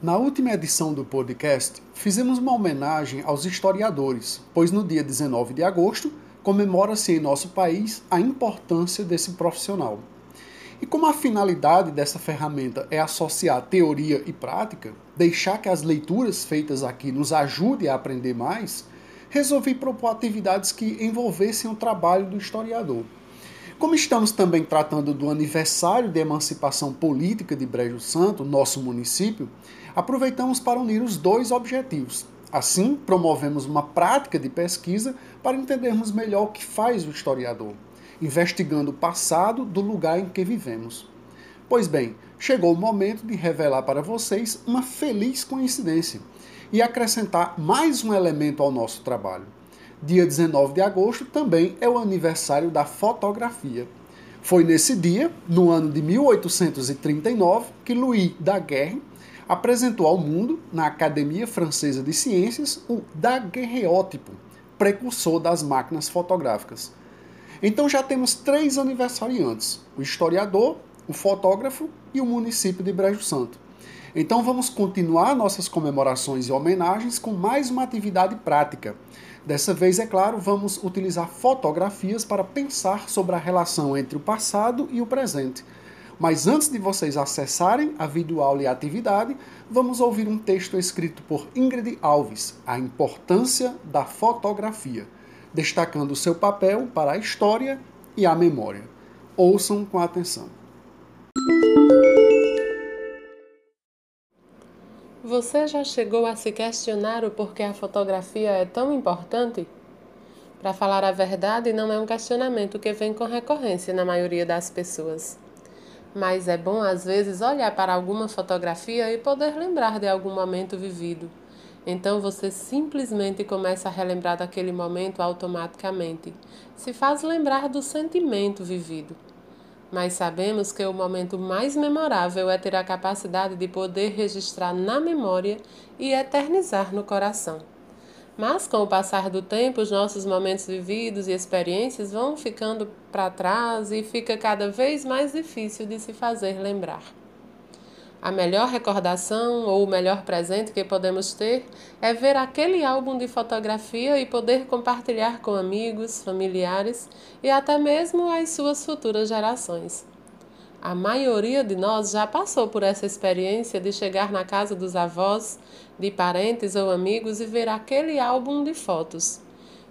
Na última edição do podcast, fizemos uma homenagem aos historiadores, pois no dia 19 de agosto comemora-se em nosso país a importância desse profissional. E como a finalidade dessa ferramenta é associar teoria e prática, deixar que as leituras feitas aqui nos ajudem a aprender mais, resolvi propor atividades que envolvessem o trabalho do historiador. Como estamos também tratando do aniversário de emancipação política de Brejo Santo, nosso município, aproveitamos para unir os dois objetivos. Assim, promovemos uma prática de pesquisa para entendermos melhor o que faz o historiador, investigando o passado do lugar em que vivemos. Pois bem, chegou o momento de revelar para vocês uma feliz coincidência e acrescentar mais um elemento ao nosso trabalho dia 19 de agosto, também é o aniversário da fotografia. Foi nesse dia, no ano de 1839, que Louis Daguerre apresentou ao mundo, na Academia Francesa de Ciências, o daguerreótipo, precursor das máquinas fotográficas. Então já temos três aniversariantes: o historiador, o fotógrafo e o município de Brejo Santo. Então vamos continuar nossas comemorações e homenagens com mais uma atividade prática. Dessa vez, é claro, vamos utilizar fotografias para pensar sobre a relação entre o passado e o presente. Mas antes de vocês acessarem a videoaula e a atividade, vamos ouvir um texto escrito por Ingrid Alves, A Importância da Fotografia, destacando seu papel para a história e a memória. Ouçam com atenção. Você já chegou a se questionar o porquê a fotografia é tão importante? Para falar a verdade, não é um questionamento que vem com recorrência na maioria das pessoas. Mas é bom, às vezes, olhar para alguma fotografia e poder lembrar de algum momento vivido. Então você simplesmente começa a relembrar daquele momento automaticamente. Se faz lembrar do sentimento vivido mas sabemos que o momento mais memorável é ter a capacidade de poder registrar na memória e eternizar no coração. Mas com o passar do tempo, os nossos momentos vividos e experiências vão ficando para trás e fica cada vez mais difícil de se fazer lembrar. A melhor recordação ou o melhor presente que podemos ter é ver aquele álbum de fotografia e poder compartilhar com amigos, familiares e até mesmo as suas futuras gerações. A maioria de nós já passou por essa experiência de chegar na casa dos avós, de parentes ou amigos e ver aquele álbum de fotos.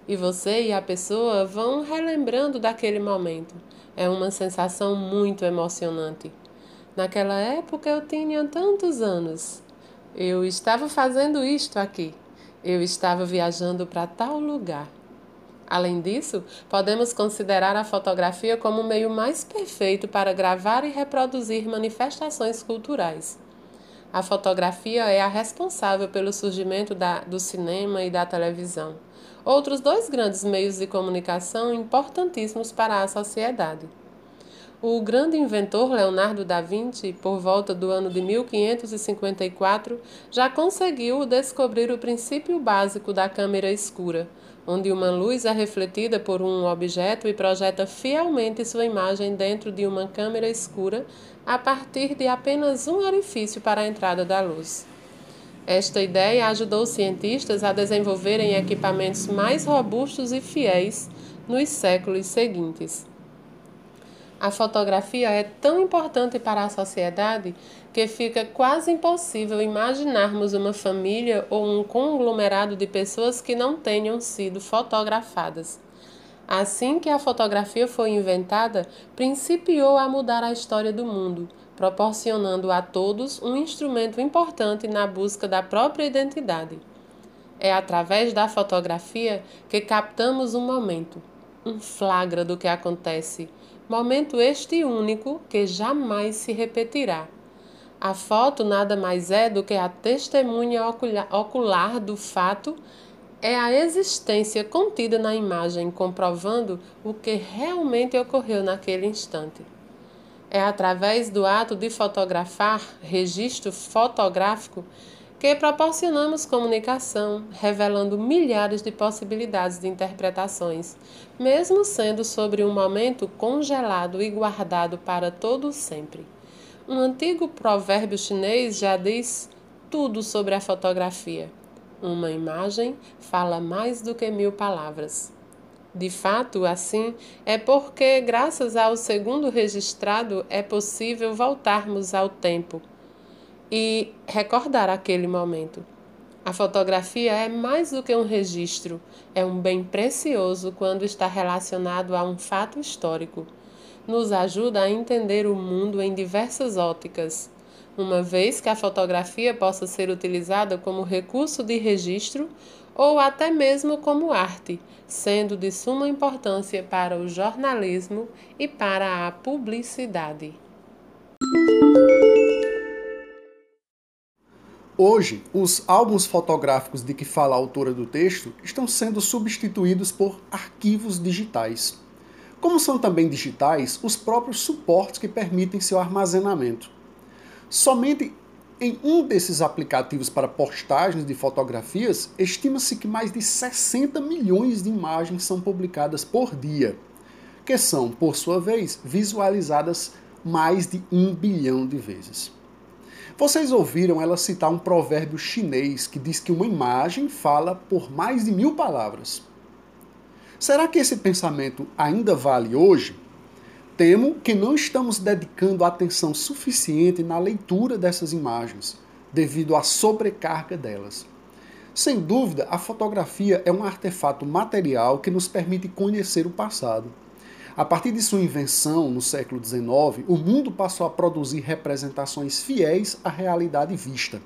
E você e a pessoa vão relembrando daquele momento. É uma sensação muito emocionante. Naquela época eu tinha tantos anos. Eu estava fazendo isto aqui. Eu estava viajando para tal lugar. Além disso, podemos considerar a fotografia como o meio mais perfeito para gravar e reproduzir manifestações culturais. A fotografia é a responsável pelo surgimento da, do cinema e da televisão, outros dois grandes meios de comunicação importantíssimos para a sociedade. O grande inventor Leonardo da Vinci, por volta do ano de 1554, já conseguiu descobrir o princípio básico da câmera escura, onde uma luz é refletida por um objeto e projeta fielmente sua imagem dentro de uma câmera escura a partir de apenas um orifício para a entrada da luz. Esta ideia ajudou cientistas a desenvolverem equipamentos mais robustos e fiéis nos séculos seguintes. A fotografia é tão importante para a sociedade que fica quase impossível imaginarmos uma família ou um conglomerado de pessoas que não tenham sido fotografadas. Assim que a fotografia foi inventada, principiou a mudar a história do mundo, proporcionando a todos um instrumento importante na busca da própria identidade. É através da fotografia que captamos um momento, um flagra do que acontece momento este único que jamais se repetirá. A foto nada mais é do que a testemunha ocular do fato é a existência contida na imagem comprovando o que realmente ocorreu naquele instante. É através do ato de fotografar, registro fotográfico, que proporcionamos comunicação, revelando milhares de possibilidades de interpretações, mesmo sendo sobre um momento congelado e guardado para todo sempre. Um antigo provérbio chinês já diz tudo sobre a fotografia. Uma imagem fala mais do que mil palavras. De fato, assim, é porque, graças ao segundo registrado, é possível voltarmos ao tempo e recordar aquele momento. A fotografia é mais do que um registro, é um bem precioso quando está relacionado a um fato histórico. Nos ajuda a entender o mundo em diversas óticas, uma vez que a fotografia possa ser utilizada como recurso de registro ou até mesmo como arte, sendo de suma importância para o jornalismo e para a publicidade. Hoje, os álbuns fotográficos de que fala a autora do texto estão sendo substituídos por arquivos digitais. Como são também digitais os próprios suportes que permitem seu armazenamento. Somente em um desses aplicativos para postagens de fotografias, estima-se que mais de 60 milhões de imagens são publicadas por dia, que são, por sua vez, visualizadas mais de um bilhão de vezes. Vocês ouviram ela citar um provérbio chinês que diz que uma imagem fala por mais de mil palavras. Será que esse pensamento ainda vale hoje? Temo que não estamos dedicando atenção suficiente na leitura dessas imagens, devido à sobrecarga delas. Sem dúvida, a fotografia é um artefato material que nos permite conhecer o passado. A partir de sua invenção no século XIX, o mundo passou a produzir representações fiéis à realidade vista.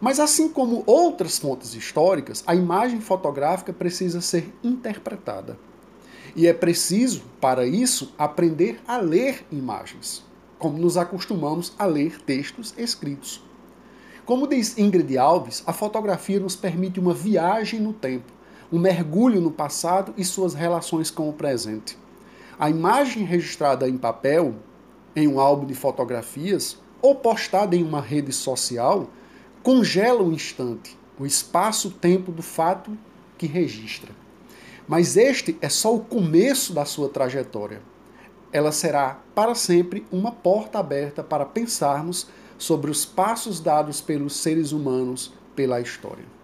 Mas, assim como outras fontes históricas, a imagem fotográfica precisa ser interpretada. E é preciso, para isso, aprender a ler imagens, como nos acostumamos a ler textos escritos. Como diz Ingrid Alves, a fotografia nos permite uma viagem no tempo, um mergulho no passado e suas relações com o presente. A imagem registrada em papel, em um álbum de fotografias, ou postada em uma rede social, congela o instante, o espaço-tempo do fato que registra. Mas este é só o começo da sua trajetória. Ela será para sempre uma porta aberta para pensarmos sobre os passos dados pelos seres humanos pela história.